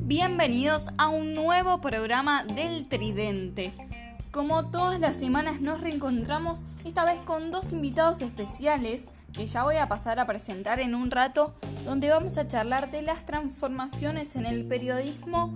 Bienvenidos a un nuevo programa del Tridente. Como todas las semanas nos reencontramos, esta vez con dos invitados especiales que ya voy a pasar a presentar en un rato, donde vamos a charlar de las transformaciones en el periodismo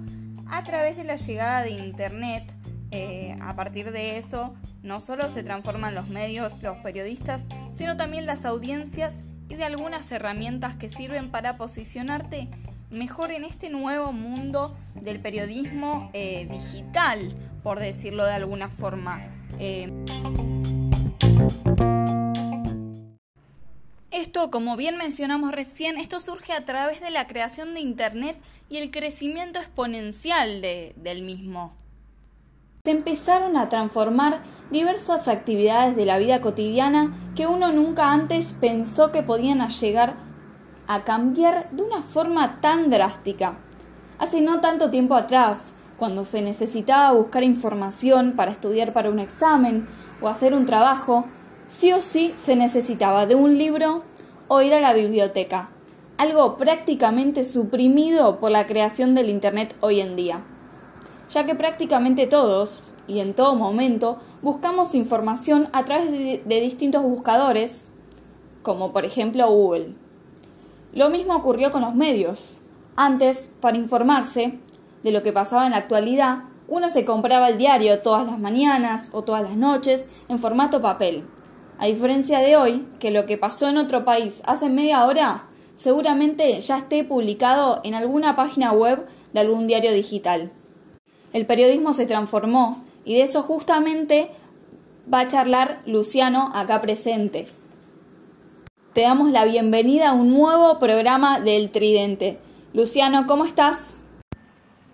a través de la llegada de Internet. Eh, a partir de eso, no solo se transforman los medios, los periodistas, sino también las audiencias y de algunas herramientas que sirven para posicionarte mejor en este nuevo mundo del periodismo eh, digital, por decirlo de alguna forma. Eh, esto, como bien mencionamos recién, esto surge a través de la creación de Internet y el crecimiento exponencial del mismo. Se empezaron a transformar diversas actividades de la vida cotidiana que uno nunca antes pensó que podían llegar a cambiar de una forma tan drástica. Hace no tanto tiempo atrás, cuando se necesitaba buscar información para estudiar para un examen o hacer un trabajo, sí o sí se necesitaba de un libro o ir a la biblioteca, algo prácticamente suprimido por la creación del Internet hoy en día, ya que prácticamente todos, y en todo momento, buscamos información a través de, distintos buscadores, como por ejemplo Google. Lo mismo ocurrió con los medios. Antes, para informarse de lo que pasaba en la actualidad, uno se compraba el diario todas las mañanas o todas las noches en formato papel. A diferencia de hoy, que lo que pasó en otro país hace media hora, seguramente ya esté publicado en alguna página web de algún diario digital. El periodismo se transformó y de eso justamente va a charlar Luciano acá presente. Te damos la bienvenida a un nuevo programa del Tridente. Luciano, ¿cómo estás?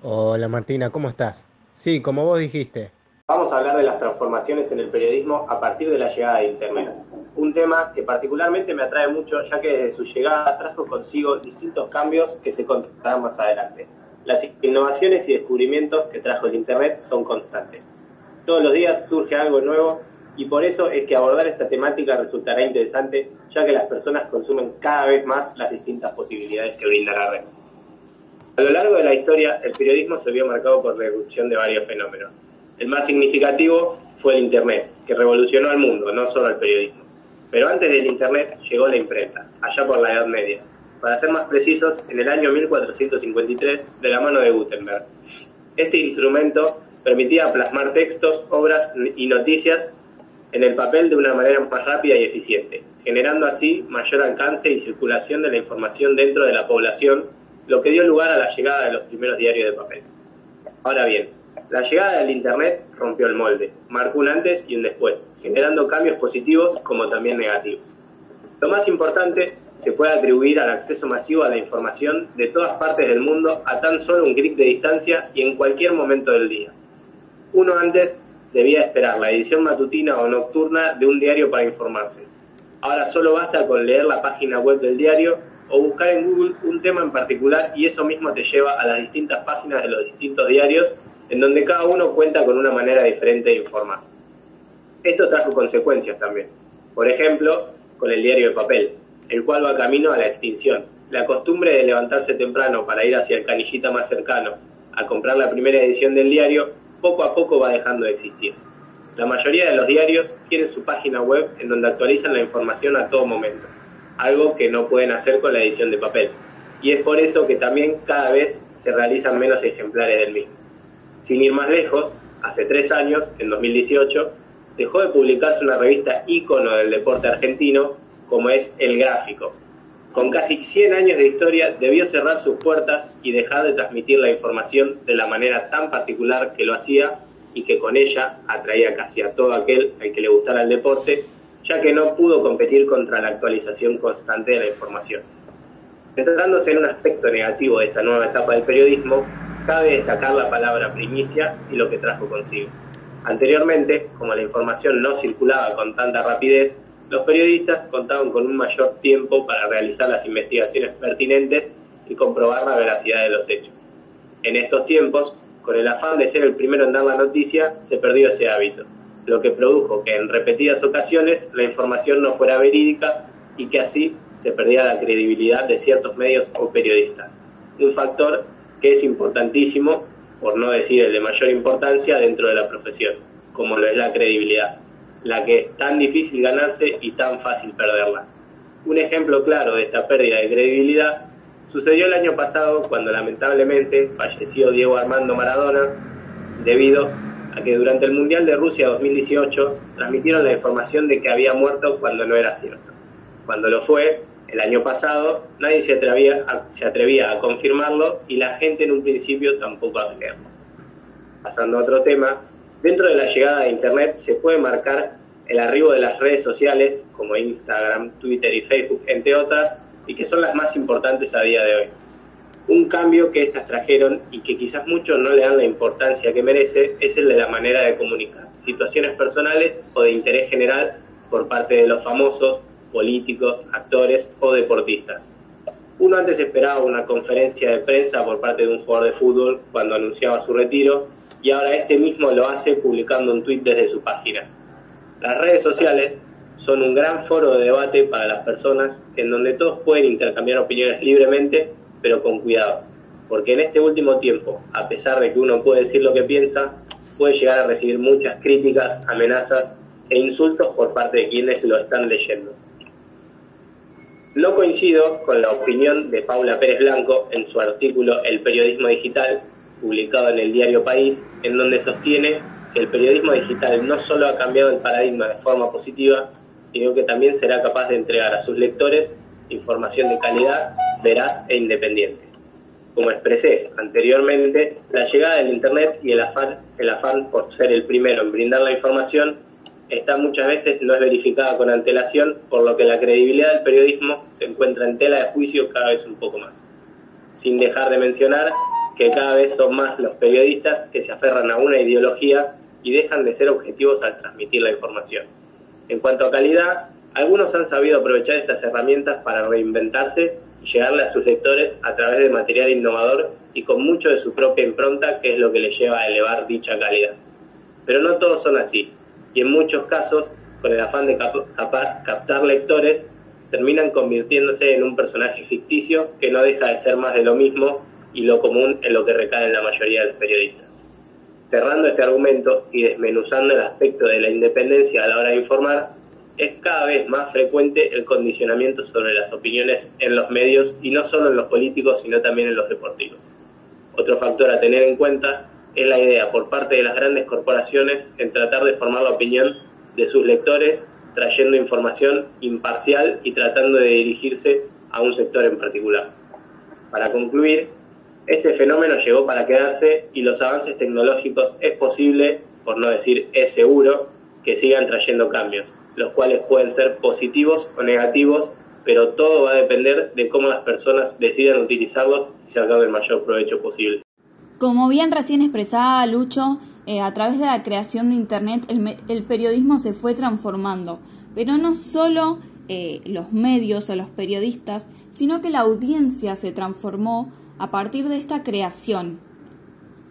Hola Martina, ¿cómo estás? Sí, como vos dijiste. Vamos a hablar de las transformaciones en el periodismo a partir de la llegada de Internet. Un tema que particularmente me atrae mucho ya que desde su llegada trajo consigo distintos cambios que se contarán más adelante. Las innovaciones y descubrimientos que trajo el Internet son constantes. Todos los días surge algo nuevo y por eso es que abordar esta temática resultará interesante, ya que las personas consumen cada vez más las distintas posibilidades que brinda la red. A lo largo de la historia, el periodismo se vio marcado por la erupción de varios fenómenos. El más significativo fue el Internet, que revolucionó al mundo, no solo al periodismo. Pero antes del Internet llegó la imprenta, allá por la Edad Media. Para ser más precisos, en el año 1453, de la mano de Gutenberg. Este instrumento permitía plasmar textos, obras y noticias en el papel de una manera más rápida y eficiente, generando así mayor alcance y circulación de la información dentro de la población, lo que dio lugar a la llegada de los primeros diarios de papel. Ahora bien, la llegada del Internet rompió el molde, marcó un antes y un después, generando cambios positivos como también negativos. Lo más importante se puede atribuir al acceso masivo a la información de todas partes del mundo a tan solo un clic de distancia y en cualquier momento del día. Uno antes debía esperar la edición matutina o nocturna de un diario para informarse. Ahora solo basta con leer la página web del diario o buscar en Google un tema en particular y eso mismo te lleva a las distintas páginas de los distintos diarios en donde cada uno cuenta con una manera diferente de informar. Esto trajo consecuencias también. Por ejemplo, con el diario de papel, el cual va camino a la extinción. La costumbre de levantarse temprano para ir hacia el canillita más cercano a comprar la primera edición del diario poco a poco va dejando de existir. La mayoría de los diarios tienen su página web en donde actualizan la información a todo momento, algo que no pueden hacer con la edición de papel. Y es por eso que también cada vez se realizan menos ejemplares del mismo. Sin ir más lejos, hace tres años, en 2018, dejó de publicarse una revista ícono del deporte argentino como es El Gráfico. Con casi 100 años de historia debió cerrar sus puertas y dejar de transmitir la información de la manera tan particular que lo hacía y que con ella atraía casi a todo aquel al que le gustara el deporte, ya que no pudo competir contra la actualización constante de la información. Centrándose en un aspecto negativo de esta nueva etapa del periodismo, cabe destacar la palabra primicia y lo que trajo consigo. Anteriormente, como la información no circulaba con tanta rapidez, los periodistas contaban con un mayor tiempo para realizar las investigaciones pertinentes y comprobar la veracidad de los hechos. En estos tiempos, con el afán de ser el primero en dar la noticia, se perdió ese hábito, lo que produjo que en repetidas ocasiones la información no fuera verídica y que así se perdía la credibilidad de ciertos medios o periodistas. Un factor que es importantísimo, por no decir el de mayor importancia, dentro de la profesión, como lo es la credibilidad, la que tan difícil ganarse y tan fácil perderla. Un ejemplo claro de esta pérdida de credibilidad sucedió el año pasado cuando lamentablemente falleció Diego Armando Maradona debido a que durante el Mundial de Rusia 2018 transmitieron la información de que había muerto cuando no era cierto. Cuando lo fue, el año pasado, nadie se atrevía, a, se atrevía a confirmarlo y la gente en un principio tampoco a creerlo. Pasando a otro tema, dentro de la llegada de Internet se puede marcar el arribo de las redes sociales como Instagram, Twitter y Facebook, entre otras, y que son las más importantes a día de hoy. Un cambio que estas trajeron y que quizás muchos no le dan la importancia que merece es el de la manera de comunicar, situaciones personales o de interés general por parte de los famosos, políticos, actores o deportistas. Uno antes esperaba una conferencia de prensa por parte de un jugador de fútbol cuando anunciaba su retiro y ahora este mismo lo hace publicando un tuit desde su página. Las redes sociales son un gran foro de debate para las personas en donde todos pueden intercambiar opiniones libremente, pero con cuidado, porque en este último tiempo, a pesar de que uno puede decir lo que piensa, puede llegar a recibir muchas críticas, amenazas e insultos por parte de quienes lo están leyendo. No coincido con la opinión de Paula Pérez Blanco en su artículo El periodismo digital, publicado en el diario País, en donde sostiene que el periodismo digital no solo ha cambiado el paradigma de forma positiva, sino que también será capaz de entregar a sus lectores información de calidad, veraz e independiente. Como expresé anteriormente, la llegada del Internet y el afán, el afán por ser el primero en brindar la información está muchas veces no es verificada con antelación, por lo que la credibilidad del periodismo se encuentra en tela de juicio cada vez un poco más. Sin dejar de mencionar que cada vez son más los periodistas que se aferran a una ideología y dejan de ser objetivos al transmitir la información. En cuanto a calidad, algunos han sabido aprovechar estas herramientas para reinventarse y llegarle a sus lectores a través de material innovador y con mucho de su propia impronta, que es lo que les lleva a elevar dicha calidad. Pero no todos son así, y en muchos casos, con el afán de captar lectores, terminan convirtiéndose en un personaje ficticio que no deja de ser más de lo mismo y lo común en lo que recae en la mayoría de los periodistas. Cerrando este argumento y desmenuzando el aspecto de la independencia a la hora de informar, es cada vez más frecuente el condicionamiento sobre las opiniones en los medios y no solo en los políticos, sino también en los deportivos. Otro factor a tener en cuenta es la idea por parte de las grandes corporaciones en tratar de formar la opinión de sus lectores, trayendo información imparcial y tratando de dirigirse a un sector en particular. Para concluir, este fenómeno llegó para quedarse y los avances tecnológicos es posible, por no decir es seguro, que sigan trayendo cambios, los cuales pueden ser positivos o negativos, pero todo va a depender de cómo las personas decidan utilizarlos y sacar el mayor provecho posible. Como bien recién expresaba Lucho, eh, a través de la creación de Internet el, periodismo se fue transformando, pero no solo eh, los medios o los periodistas, sino que la audiencia se transformó a partir de esta creación.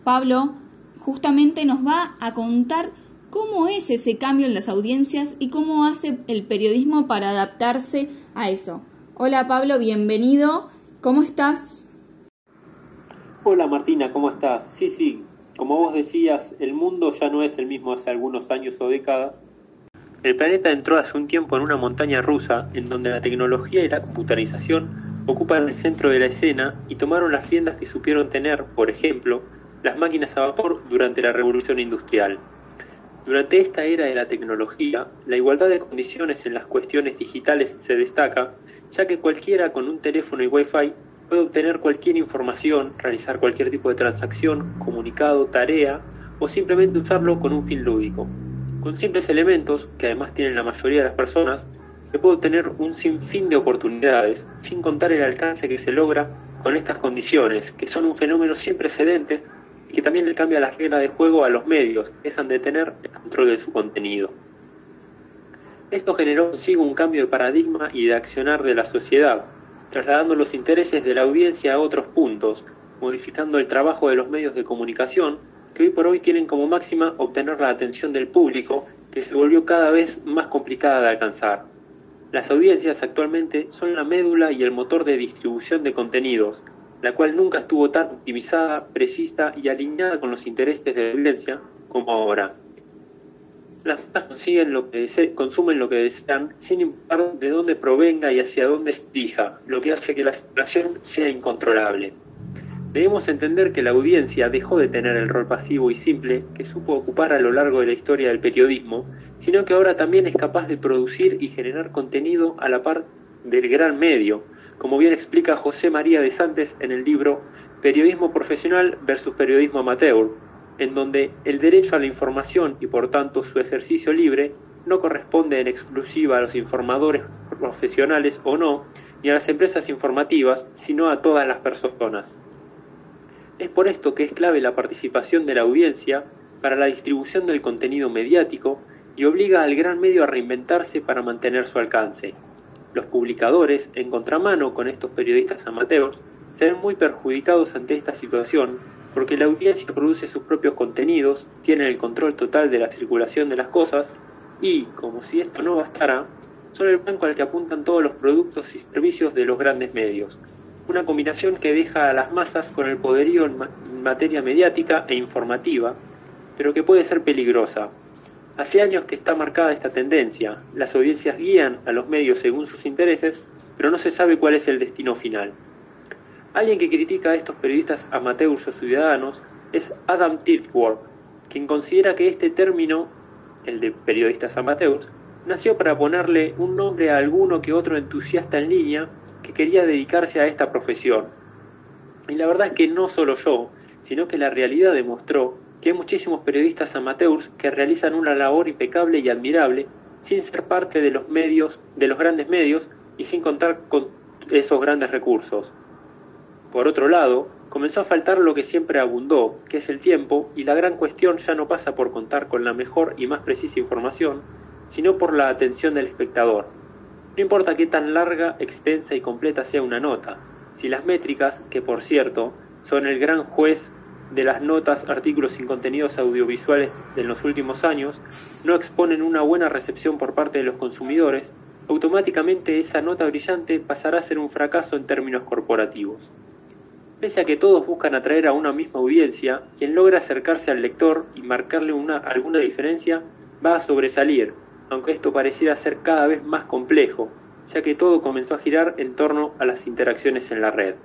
Pablo justamente nos va a contar cómo es ese cambio en las audiencias y cómo hace el periodismo para adaptarse a eso. Hola Pablo, bienvenido. ¿Cómo estás? Hola Martina, ¿cómo estás? Sí, sí, como vos decías, el mundo ya no es el mismo hace algunos años o décadas. El planeta entró hace un tiempo en una montaña rusa en donde la tecnología y la computarización ocupan el centro de la escena y tomaron las riendas que supieron tener, por ejemplo, las máquinas a vapor durante la revolución industrial. Durante esta era de la tecnología, la igualdad de condiciones en las cuestiones digitales se destaca, ya que cualquiera con un teléfono y wifi puede obtener cualquier información, realizar cualquier tipo de transacción, comunicado, tarea o simplemente usarlo con un fin lúdico. Con simples elementos, que además tienen la mayoría de las personas, se puede obtener un sinfín de oportunidades, sin contar el alcance que se logra con estas condiciones, que son un fenómeno sin precedentes y que también le cambia las reglas de juego a los medios, dejan de tener el control de su contenido. Esto generó consigo un cambio de paradigma y de accionar de la sociedad, trasladando los intereses de la audiencia a otros puntos, modificando el trabajo de los medios de comunicación, que hoy por hoy tienen como máxima obtener la atención del público, que se volvió cada vez más complicada de alcanzar. Las audiencias actualmente son la médula y el motor de distribución de contenidos, la cual nunca estuvo tan optimizada, precisa y alineada con los intereses de la audiencia como ahora. Las que consumen lo que desean sin importar de dónde provenga y hacia dónde se dirija, lo que hace que la situación sea incontrolable. Debemos entender que la audiencia dejó de tener el rol pasivo y simple que supo ocupar a lo largo de la historia del periodismo, sino que ahora también es capaz de producir y generar contenido a la par del gran medio, como bien explica José María de Santos en el libro Periodismo profesional versus periodismo amateur, en donde el derecho a la información y por tanto su ejercicio libre no corresponde en exclusiva a los informadores profesionales o no, ni a las empresas informativas, sino a todas las personas. Es por esto que es clave la participación de la audiencia para la distribución del contenido mediático y obliga al gran medio a reinventarse para mantener su alcance. Los publicadores, en contramano con estos periodistas amateurs, se ven muy perjudicados ante esta situación porque la audiencia produce sus propios contenidos, tiene el control total de la circulación de las cosas y, como si esto no bastara, son el blanco al que apuntan todos los productos y servicios de los grandes medios. Una combinación que deja a las masas con el poderío en, materia mediática e informativa, pero que puede ser peligrosa. Hace años que está marcada esta tendencia. Las audiencias guían a los medios según sus intereses, pero no se sabe cuál es el destino final. Alguien que critica a estos periodistas amateurs o ciudadanos es Adam Titworth, quien considera que este término, el de periodistas amateurs, nació para ponerle un nombre a alguno que otro entusiasta en línea que quería dedicarse a esta profesión. Y la verdad es que no solo yo, sino que la realidad demostró que hay muchísimos periodistas amateurs que realizan una labor impecable y admirable sin ser parte de los medios, de los grandes medios y sin contar con esos grandes recursos. Por otro lado, comenzó a faltar lo que siempre abundó, que es el tiempo, y la gran cuestión ya no pasa por contar con la mejor y más precisa información, sino por la atención del espectador. No importa qué tan larga, extensa y completa sea una nota, si las métricas, que por cierto son el gran juez de las notas, artículos y contenidos audiovisuales de los últimos años, no exponen una buena recepción por parte de los consumidores, automáticamente esa nota brillante pasará a ser un fracaso en términos corporativos. Pese a que todos buscan atraer a una misma audiencia, quien logra acercarse al lector y marcarle una, alguna diferencia va a sobresalir, aunque esto pareciera ser cada vez más complejo, ya que todo comenzó a girar en torno a las interacciones en la red.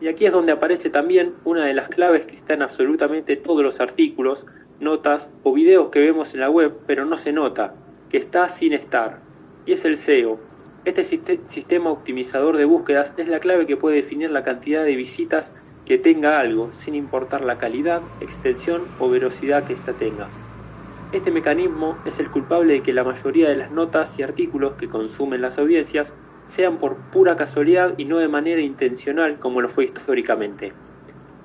Y aquí es donde aparece también una de las claves que está en absolutamente todos los artículos, notas o videos que vemos en la web, pero no se nota, que está sin estar, y es el SEO, este sistema optimizador de búsquedas es la clave que puede definir la cantidad de visitas que tenga algo, sin importar la calidad, extensión o velocidad que ésta tenga. Este mecanismo es el culpable de que la mayoría de las notas y artículos que consumen las audiencias sean por pura casualidad y no de manera intencional como lo fue históricamente.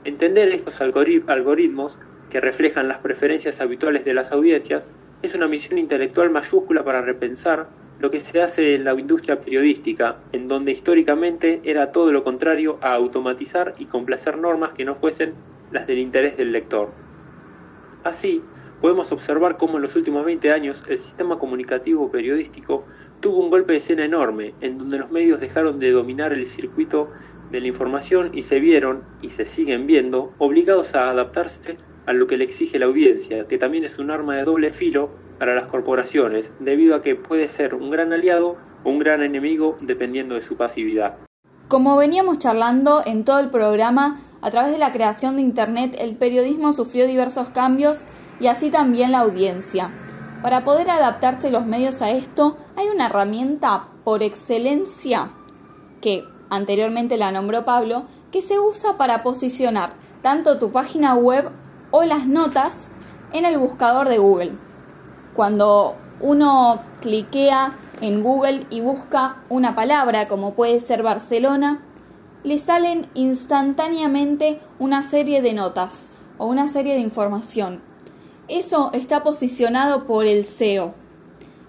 Entender estos algoritmos que reflejan las preferencias habituales de las audiencias es una misión intelectual mayúscula para repensar lo que se hace en la industria periodística, en donde históricamente era todo lo contrario a automatizar y complacer normas que no fuesen las del interés del lector. Así, podemos observar cómo en los últimos 20 años el sistema comunicativo periodístico tuvo un golpe de escena enorme, en donde los medios dejaron de dominar el circuito de la información y se vieron, y se siguen viendo, obligados a adaptarse a lo que le exige la audiencia, que también es un arma de doble filo para las corporaciones, debido a que puede ser un gran aliado o un gran enemigo dependiendo de su pasividad. Como veníamos charlando en todo el programa, a través de la creación de Internet el periodismo sufrió diversos cambios y así también la audiencia. Para poder adaptarse los medios a esto, hay una herramienta por excelencia que anteriormente la nombró Pablo, que se usa para posicionar tanto tu página web o las notas en el buscador de Google. Cuando uno cliquea en Google y busca una palabra como puede ser Barcelona, le salen instantáneamente una serie de notas o una serie de información. Eso está posicionado por el SEO.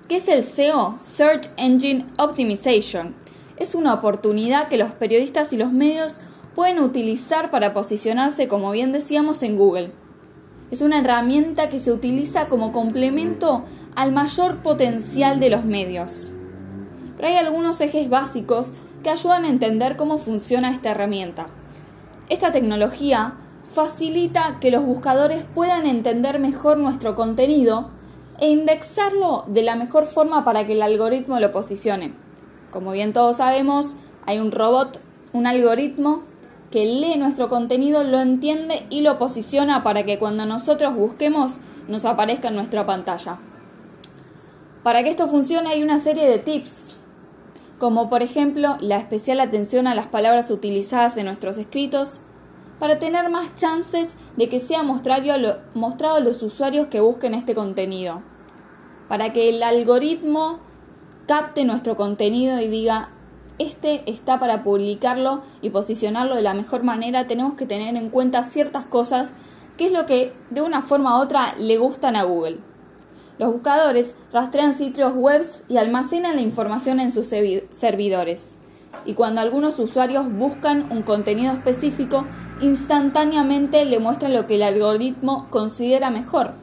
¿Qué es el SEO? Search Engine Optimization. Es una oportunidad que los periodistas y los medios pueden utilizar para posicionarse, como bien decíamos, en Google. Es una herramienta que se utiliza como complemento al mayor potencial de los medios. pero hay algunos ejes básicos que ayudan a entender cómo funciona esta herramienta. Esta tecnología facilita que los buscadores puedan entender mejor nuestro contenido e indexarlo de la mejor forma para que el algoritmo lo posicione. Como bien todos sabemos, hay un robot, un algoritmo que lee nuestro contenido, lo entiende y lo posiciona para que cuando nosotros busquemos nos aparezca en nuestra pantalla. Para que esto funcione hay una serie de tips, como por ejemplo la especial atención a las palabras utilizadas en nuestros escritos, para tener más chances de que sea mostrado a los usuarios que busquen este contenido, para que el algoritmo capte nuestro contenido y diga, este está para publicarlo y posicionarlo de la mejor manera, tenemos que tener en cuenta ciertas cosas, que es lo que de una forma u otra le gustan a Google. Los buscadores rastrean sitios web y almacenan la información en sus servidores. Y cuando algunos usuarios buscan un contenido específico, instantáneamente le muestran lo que el algoritmo considera mejor.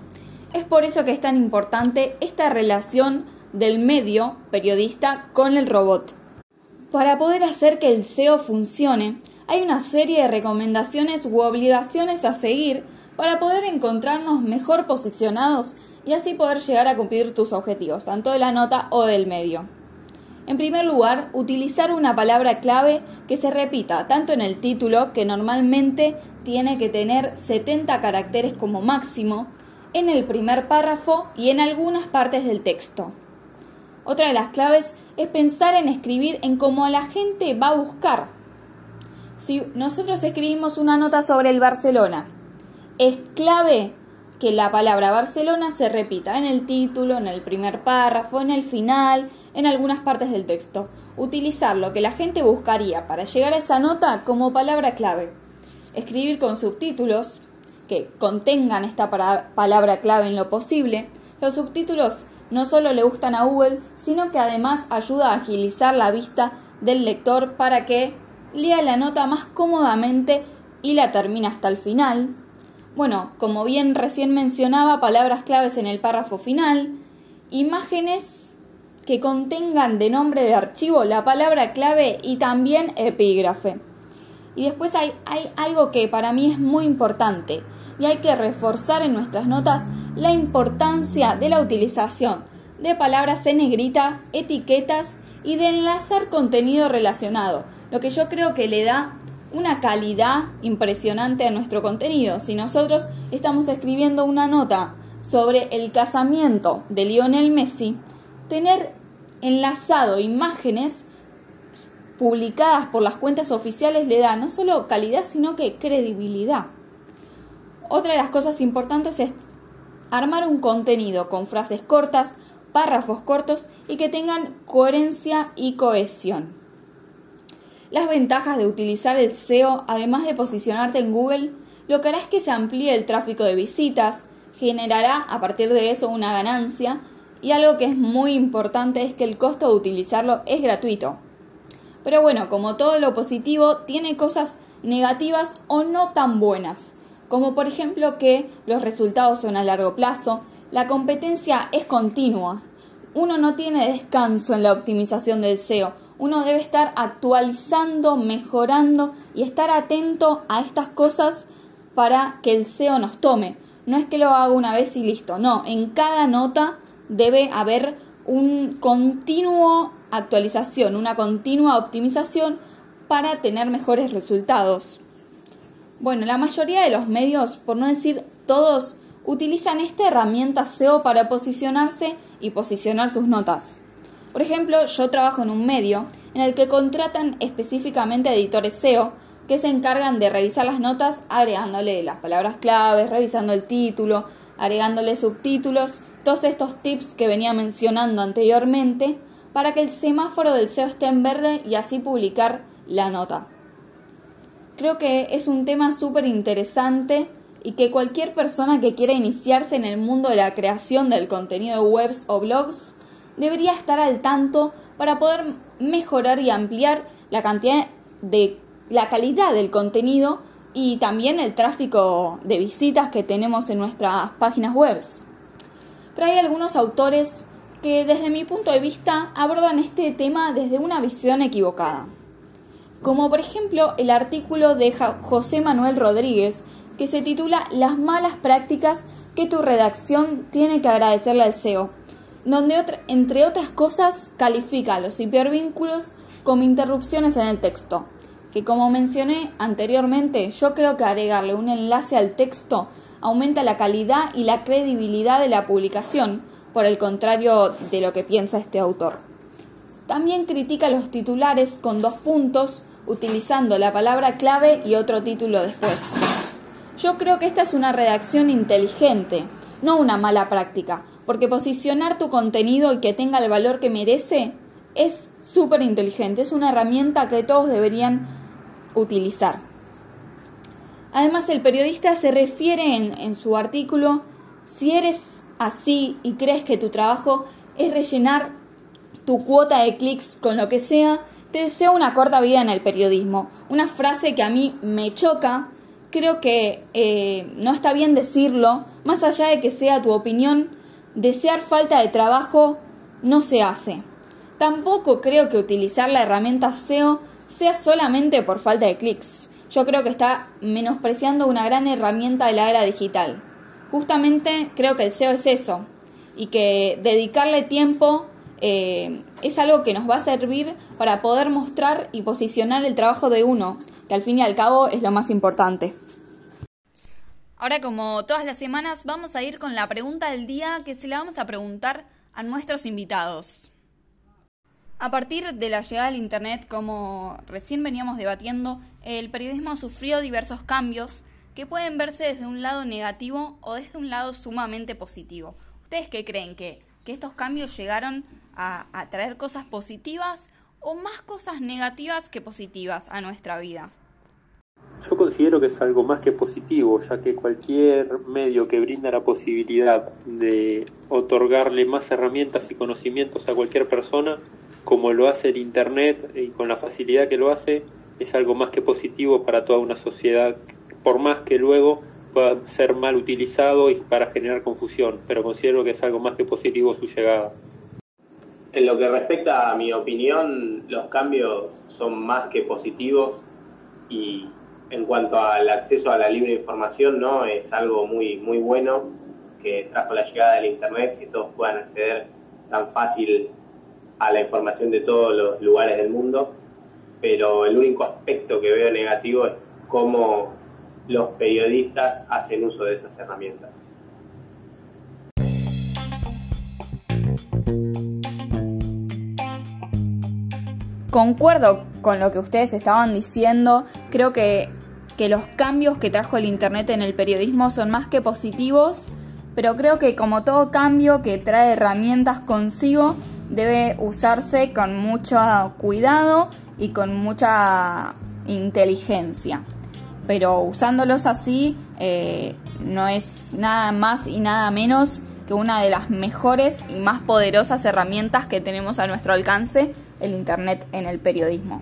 Es por eso que es tan importante esta relación del medio periodista con el robot. Para poder hacer que el SEO funcione, hay una serie de recomendaciones u obligaciones a seguir para poder encontrarnos mejor posicionados y así poder llegar a cumplir tus objetivos, tanto de la nota o del medio. En primer lugar, utilizar una palabra clave que se repita tanto en el título, que normalmente tiene que tener 70 caracteres como máximo, en el primer párrafo y en algunas partes del texto. Otra de las claves es pensar en escribir en cómo la gente va a buscar. Si nosotros escribimos una nota sobre el Barcelona, es clave que la palabra Barcelona se repita en el título, en el primer párrafo, en el final, en algunas partes del texto. Utilizar lo que la gente buscaría para llegar a esa nota como palabra clave. Escribir con subtítulos que contengan esta palabra clave en lo posible. Los subtítulos no solo le gustan a Google, sino que además ayuda a agilizar la vista del lector para que lea la nota más cómodamente y la termine hasta el final. Bueno, como bien recién mencionaba, palabras claves en el párrafo final, imágenes que contengan de nombre de archivo la palabra clave y también epígrafe. Y después hay, hay algo que para mí es muy importante y hay que reforzar en nuestras notas la importancia de la utilización de palabras en negrita, etiquetas y de enlazar contenido relacionado, lo que yo creo que le da una calidad impresionante a nuestro contenido. Si nosotros estamos escribiendo una nota sobre el casamiento de Lionel Messi, tener enlazado imágenes publicadas por las cuentas oficiales le da no solo calidad, sino que credibilidad. Otra de las cosas importantes es armar un contenido con frases cortas, párrafos cortos y que tengan coherencia y cohesión. Las ventajas de utilizar el SEO, además de posicionarte en Google, lo que hará es que se amplíe el tráfico de visitas, generará a partir de eso una ganancia y algo que es muy importante es que el costo de utilizarlo es gratuito. Pero bueno, como todo lo positivo, tiene cosas negativas o no tan buenas, como por ejemplo que los resultados son a largo plazo, la competencia es continua, uno no tiene descanso en la optimización del SEO, uno debe estar actualizando, mejorando y estar atento a estas cosas para que el SEO nos tome. No es que lo haga una vez y listo, no, en cada nota debe haber un continuo actualización, una continua optimización para tener mejores resultados. Bueno, la mayoría de los medios, por no decir todos, utilizan esta herramienta SEO para posicionarse y posicionar sus notas. Por ejemplo, yo trabajo en un medio en el que contratan específicamente editores SEO que se encargan de revisar las notas agregándole las palabras claves, revisando el título, agregándole subtítulos, todos estos tips que venía mencionando anteriormente para que el semáforo del SEO esté en verde y así publicar la nota. Creo que es un tema súper interesante y que cualquier persona que quiera iniciarse en el mundo de la creación del contenido de webs o blogs debería estar al tanto para poder mejorar y ampliar la cantidad de la calidad del contenido y también el tráfico de visitas que tenemos en nuestras páginas web. Pero hay algunos autores que desde mi punto de vista abordan este tema desde una visión equivocada. Como por ejemplo el artículo de José Manuel Rodríguez que se titula Las malas prácticas que tu redacción tiene que agradecerle al SEO, donde entre otras cosas califica los hipervínculos como interrupciones en el texto, que como mencioné anteriormente, yo creo que agregarle un enlace al texto aumenta la calidad y la credibilidad de la publicación, por el contrario de lo que piensa este autor. También critica los titulares con dos puntos, utilizando la palabra clave y otro título después. Yo creo que esta es una redacción inteligente, no una mala práctica, porque posicionar tu contenido y que tenga el valor que merece es súper inteligente, es una herramienta que todos deberían utilizar. Además, el periodista se refiere en, su artículo, si eres así y crees que tu trabajo es rellenar tu cuota de clics con lo que sea, te deseo una corta vida en el periodismo. Una frase que a mí me choca, creo que eh, no está bien decirlo, más allá de que sea tu opinión, desear falta de trabajo no se hace. Tampoco creo que utilizar la herramienta SEO sea solamente por falta de clics. Yo creo que está menospreciando una gran herramienta de la era digital justamente creo que el SEO es eso y que dedicarle tiempo eh, es algo que nos va a servir para poder mostrar y posicionar el trabajo de uno, que al fin y al cabo es lo más importante. Ahora, como todas las semanas, vamos a ir con la pregunta del día que se la vamos a preguntar a nuestros invitados. A partir de la llegada del Internet, como recién veníamos debatiendo, el periodismo sufrió diversos cambios que pueden verse desde un lado negativo o desde un lado sumamente positivo. ¿Ustedes qué creen? ¿Que, que estos cambios llegaron a, a traer cosas positivas o más cosas negativas que positivas a nuestra vida? Yo considero que es algo más que positivo, ya que cualquier medio que brinda la posibilidad de otorgarle más herramientas y conocimientos a cualquier persona, como lo hace el Internet y con la facilidad que lo hace, es algo más que positivo para toda una sociedad por más que luego pueda ser mal utilizado y para generar confusión, pero considero que es algo más que positivo su llegada. En lo que respecta a mi opinión, los cambios son más que positivos y en cuanto al acceso a la libre información, no es algo muy muy bueno que trajo la llegada del internet, que todos puedan acceder tan fácil a la información de todos los lugares del mundo, pero el único aspecto que veo negativo es cómo los periodistas hacen uso de esas herramientas. Concuerdo con lo que ustedes estaban diciendo, creo que, que los cambios que trajo el Internet en el periodismo son más que positivos, pero creo que como todo cambio que trae herramientas consigo, debe usarse con mucho cuidado y con mucha inteligencia pero usándolos así eh, no es nada más y nada menos que una de las mejores y más poderosas herramientas que tenemos a nuestro alcance, el Internet en el periodismo.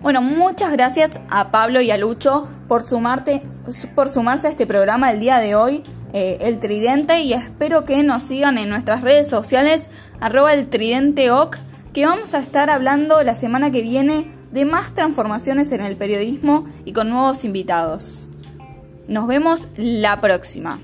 Bueno, muchas gracias a Pablo y a Lucho por, sumarte, por sumarse a este programa el día de hoy, eh, El Tridente, y espero que nos sigan en nuestras redes sociales, arroba el Tridente que vamos a estar hablando la semana que viene de más transformaciones en el periodismo y con nuevos invitados. Nos vemos la próxima.